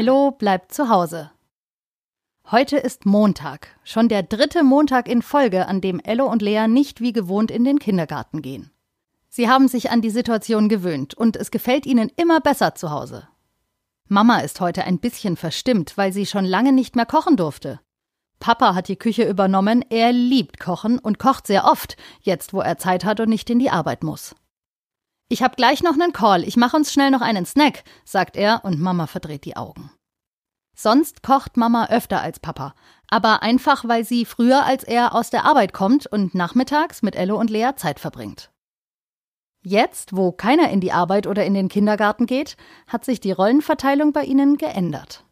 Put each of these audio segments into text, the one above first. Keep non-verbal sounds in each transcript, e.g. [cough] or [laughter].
Ello bleibt zu Hause. Heute ist Montag, schon der dritte Montag in Folge, an dem Ello und Lea nicht wie gewohnt in den Kindergarten gehen. Sie haben sich an die Situation gewöhnt und es gefällt ihnen immer besser zu Hause. Mama ist heute ein bisschen verstimmt, weil sie schon lange nicht mehr kochen durfte. Papa hat die Küche übernommen, er liebt Kochen und kocht sehr oft, jetzt wo er Zeit hat und nicht in die Arbeit muss. Ich hab gleich noch nen Call, ich mach uns schnell noch einen Snack, sagt er und Mama verdreht die Augen. Sonst kocht Mama öfter als Papa, aber einfach weil sie früher als er aus der Arbeit kommt und nachmittags mit Ello und Lea Zeit verbringt. Jetzt, wo keiner in die Arbeit oder in den Kindergarten geht, hat sich die Rollenverteilung bei ihnen geändert.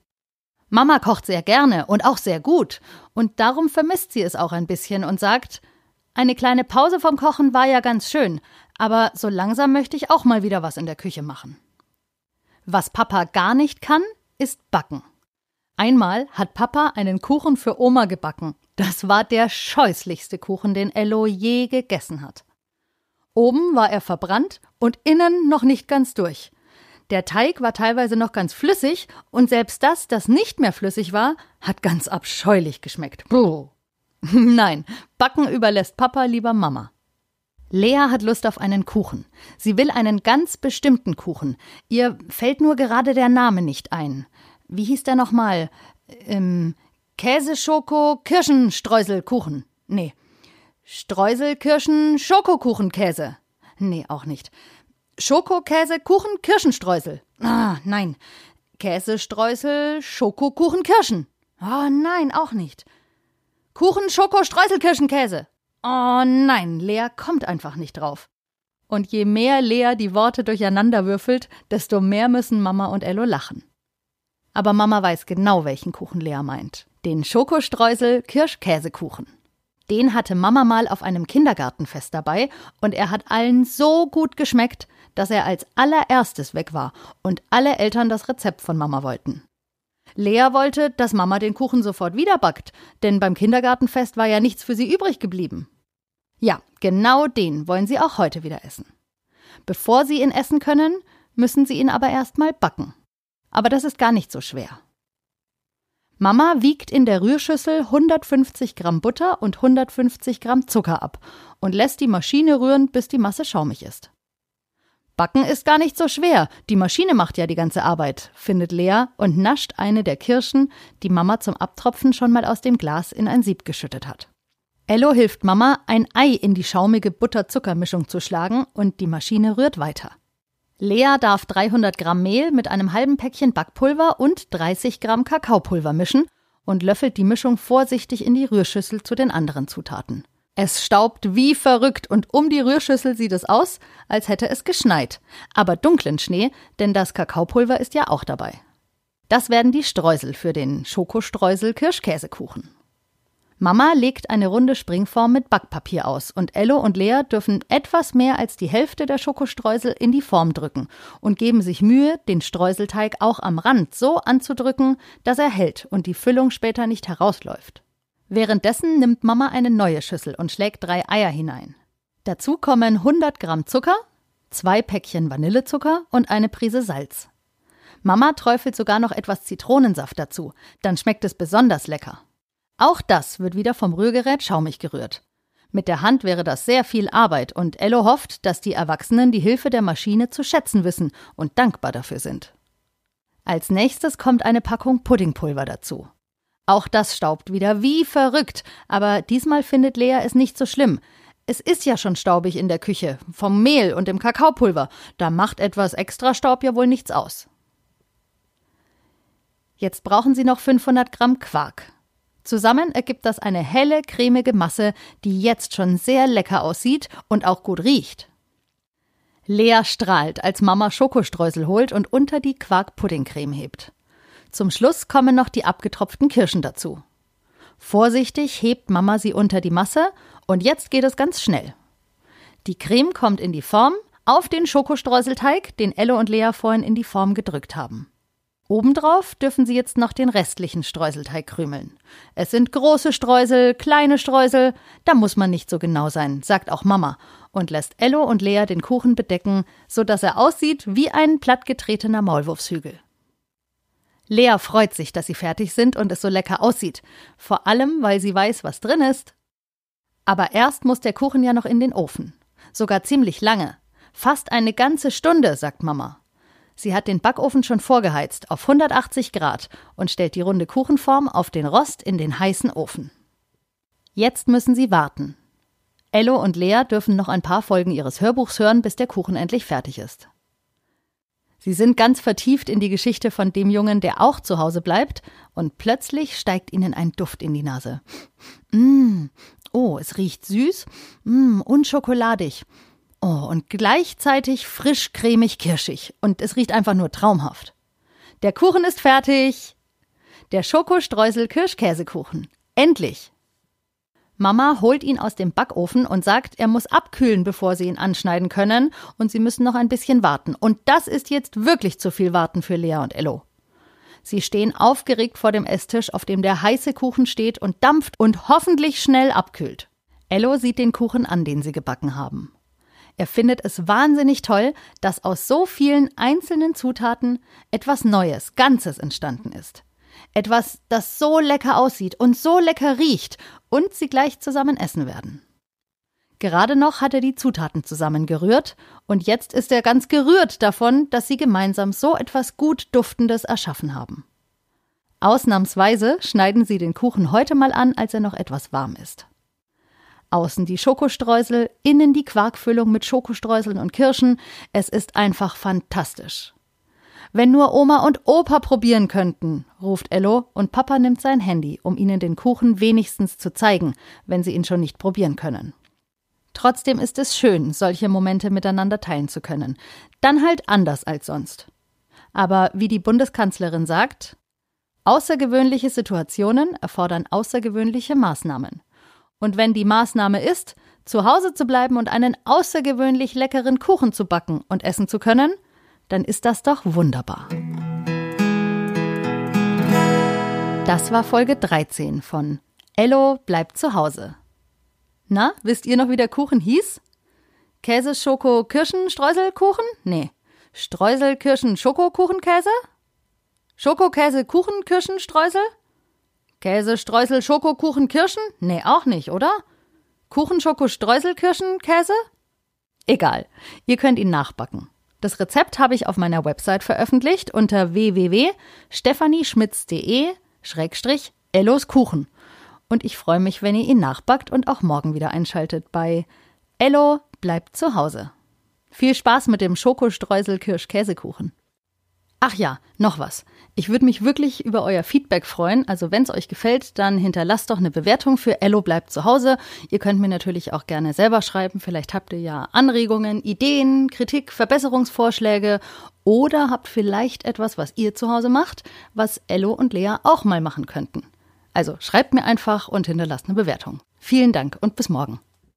Mama kocht sehr gerne und auch sehr gut, und darum vermisst sie es auch ein bisschen und sagt, eine kleine Pause vom Kochen war ja ganz schön, aber so langsam möchte ich auch mal wieder was in der Küche machen. Was Papa gar nicht kann, ist backen. Einmal hat Papa einen Kuchen für Oma gebacken. Das war der scheußlichste Kuchen, den Ello je gegessen hat. Oben war er verbrannt und innen noch nicht ganz durch. Der Teig war teilweise noch ganz flüssig und selbst das, das nicht mehr flüssig war, hat ganz abscheulich geschmeckt. Buh. [laughs] Nein, Backen überlässt Papa lieber Mama. Lea hat Lust auf einen Kuchen. Sie will einen ganz bestimmten Kuchen. Ihr fällt nur gerade der Name nicht ein. Wie hieß der nochmal? Ähm, Käse-Schoko-Kirschenstreuselkuchen. Nee, Streusel, Kirschen, Schokokuchenkäse. Nee, auch nicht. Schokokäse, Kuchen, Kirschenstreusel. Ah, nein. Käsestreusel, Schokokuchen, Kirschen. Oh, nein, auch nicht. Kuchen, Schoko, Streusel, Kirschenkäse. Oh nein, Lea kommt einfach nicht drauf. Und je mehr Lea die Worte durcheinander würfelt, desto mehr müssen Mama und Ello lachen. Aber Mama weiß genau, welchen Kuchen Lea meint. Den Schokostreusel Kirschkäsekuchen. Den hatte Mama mal auf einem Kindergartenfest dabei und er hat allen so gut geschmeckt, dass er als allererstes weg war und alle Eltern das Rezept von Mama wollten. Lea wollte, dass Mama den Kuchen sofort wieder backt, denn beim Kindergartenfest war ja nichts für sie übrig geblieben. Ja, genau den wollen sie auch heute wieder essen. Bevor sie ihn essen können, müssen sie ihn aber erst mal backen. Aber das ist gar nicht so schwer. Mama wiegt in der Rührschüssel 150 Gramm Butter und 150 Gramm Zucker ab und lässt die Maschine rühren, bis die Masse schaumig ist. Backen ist gar nicht so schwer, die Maschine macht ja die ganze Arbeit, findet Lea und nascht eine der Kirschen, die Mama zum Abtropfen schon mal aus dem Glas in ein Sieb geschüttet hat. Ello hilft Mama, ein Ei in die schaumige Butter-Zucker-Mischung zu schlagen und die Maschine rührt weiter. Lea darf 300 Gramm Mehl mit einem halben Päckchen Backpulver und 30 Gramm Kakaopulver mischen und löffelt die Mischung vorsichtig in die Rührschüssel zu den anderen Zutaten. Es staubt wie verrückt und um die Rührschüssel sieht es aus, als hätte es geschneit. Aber dunklen Schnee, denn das Kakaopulver ist ja auch dabei. Das werden die Streusel für den Schokostreusel Kirschkäsekuchen. Mama legt eine runde Springform mit Backpapier aus und Ello und Lea dürfen etwas mehr als die Hälfte der Schokostreusel in die Form drücken und geben sich Mühe, den Streuselteig auch am Rand so anzudrücken, dass er hält und die Füllung später nicht herausläuft. Währenddessen nimmt Mama eine neue Schüssel und schlägt drei Eier hinein. Dazu kommen 100 Gramm Zucker, zwei Päckchen Vanillezucker und eine Prise Salz. Mama träufelt sogar noch etwas Zitronensaft dazu, dann schmeckt es besonders lecker. Auch das wird wieder vom Rührgerät schaumig gerührt. Mit der Hand wäre das sehr viel Arbeit und Ello hofft, dass die Erwachsenen die Hilfe der Maschine zu schätzen wissen und dankbar dafür sind. Als nächstes kommt eine Packung Puddingpulver dazu. Auch das staubt wieder wie verrückt, aber diesmal findet Lea es nicht so schlimm. Es ist ja schon staubig in der Küche, vom Mehl und dem Kakaopulver, da macht etwas extra Staub ja wohl nichts aus. Jetzt brauchen Sie noch 500 Gramm Quark. Zusammen ergibt das eine helle, cremige Masse, die jetzt schon sehr lecker aussieht und auch gut riecht. Lea strahlt, als Mama Schokostreusel holt und unter die Quark-Puddingcreme hebt. Zum Schluss kommen noch die abgetropften Kirschen dazu. Vorsichtig hebt Mama sie unter die Masse und jetzt geht es ganz schnell. Die Creme kommt in die Form auf den Schokostreuselteig, den Elle und Lea vorhin in die Form gedrückt haben. Obendrauf dürfen Sie jetzt noch den restlichen Streuselteig krümeln. Es sind große Streusel, kleine Streusel, da muss man nicht so genau sein, sagt auch Mama und lässt Ello und Lea den Kuchen bedecken, so dass er aussieht wie ein plattgetretener Maulwurfshügel. Lea freut sich, dass sie fertig sind und es so lecker aussieht. Vor allem, weil sie weiß, was drin ist. Aber erst muss der Kuchen ja noch in den Ofen. Sogar ziemlich lange. Fast eine ganze Stunde, sagt Mama. Sie hat den Backofen schon vorgeheizt auf 180 Grad und stellt die runde Kuchenform auf den Rost in den heißen Ofen. Jetzt müssen sie warten. Ello und Lea dürfen noch ein paar Folgen ihres Hörbuchs hören, bis der Kuchen endlich fertig ist. Sie sind ganz vertieft in die Geschichte von dem Jungen, der auch zu Hause bleibt, und plötzlich steigt ihnen ein Duft in die Nase. Mmh, oh, es riecht süß mmh, und schokoladig. Oh, und gleichzeitig frisch, cremig, kirschig. Und es riecht einfach nur traumhaft. Der Kuchen ist fertig. Der Schokostreusel-Kirschkäsekuchen. Endlich. Mama holt ihn aus dem Backofen und sagt, er muss abkühlen, bevor sie ihn anschneiden können, und sie müssen noch ein bisschen warten. Und das ist jetzt wirklich zu viel Warten für Lea und Ello. Sie stehen aufgeregt vor dem Esstisch, auf dem der heiße Kuchen steht und dampft und hoffentlich schnell abkühlt. Ello sieht den Kuchen an, den sie gebacken haben. Er findet es wahnsinnig toll, dass aus so vielen einzelnen Zutaten etwas Neues, Ganzes entstanden ist. Etwas, das so lecker aussieht und so lecker riecht und sie gleich zusammen essen werden. Gerade noch hat er die Zutaten zusammengerührt und jetzt ist er ganz gerührt davon, dass sie gemeinsam so etwas gut Duftendes erschaffen haben. Ausnahmsweise schneiden sie den Kuchen heute mal an, als er noch etwas warm ist. Außen die Schokostreusel, innen die Quarkfüllung mit Schokostreuseln und Kirschen. Es ist einfach fantastisch. Wenn nur Oma und Opa probieren könnten, ruft Ello und Papa nimmt sein Handy, um ihnen den Kuchen wenigstens zu zeigen, wenn sie ihn schon nicht probieren können. Trotzdem ist es schön, solche Momente miteinander teilen zu können. Dann halt anders als sonst. Aber wie die Bundeskanzlerin sagt, außergewöhnliche Situationen erfordern außergewöhnliche Maßnahmen. Und wenn die Maßnahme ist, zu Hause zu bleiben und einen außergewöhnlich leckeren Kuchen zu backen und essen zu können, dann ist das doch wunderbar. Das war Folge 13 von Ello bleibt zu Hause. Na, wisst ihr noch, wie der Kuchen hieß? Käse, Schoko, Kirschen, Streuselkuchen? Nee. Streusel, Kirschen, Schokokuchen, Käse? Schokokäse, Kuchen, Kirschen, Streusel? Käse, Streusel, Schokokuchen, Kirschen? Nee, auch nicht, oder? Kuchen, Schoko, Streusel, Kirschen, Käse? Egal. Ihr könnt ihn nachbacken. Das Rezept habe ich auf meiner Website veröffentlicht unter www.stephanieschmitz.de Schrägstrich Ellos Kuchen. Und ich freue mich, wenn ihr ihn nachbackt und auch morgen wieder einschaltet bei Ello bleibt zu Hause. Viel Spaß mit dem Schokostreusel-Kirsch-Käsekuchen. Ach ja, noch was. Ich würde mich wirklich über euer Feedback freuen. Also wenn es euch gefällt, dann hinterlasst doch eine Bewertung für Ello bleibt zu Hause. Ihr könnt mir natürlich auch gerne selber schreiben. Vielleicht habt ihr ja Anregungen, Ideen, Kritik, Verbesserungsvorschläge oder habt vielleicht etwas, was ihr zu Hause macht, was Ello und Lea auch mal machen könnten. Also schreibt mir einfach und hinterlasst eine Bewertung. Vielen Dank und bis morgen.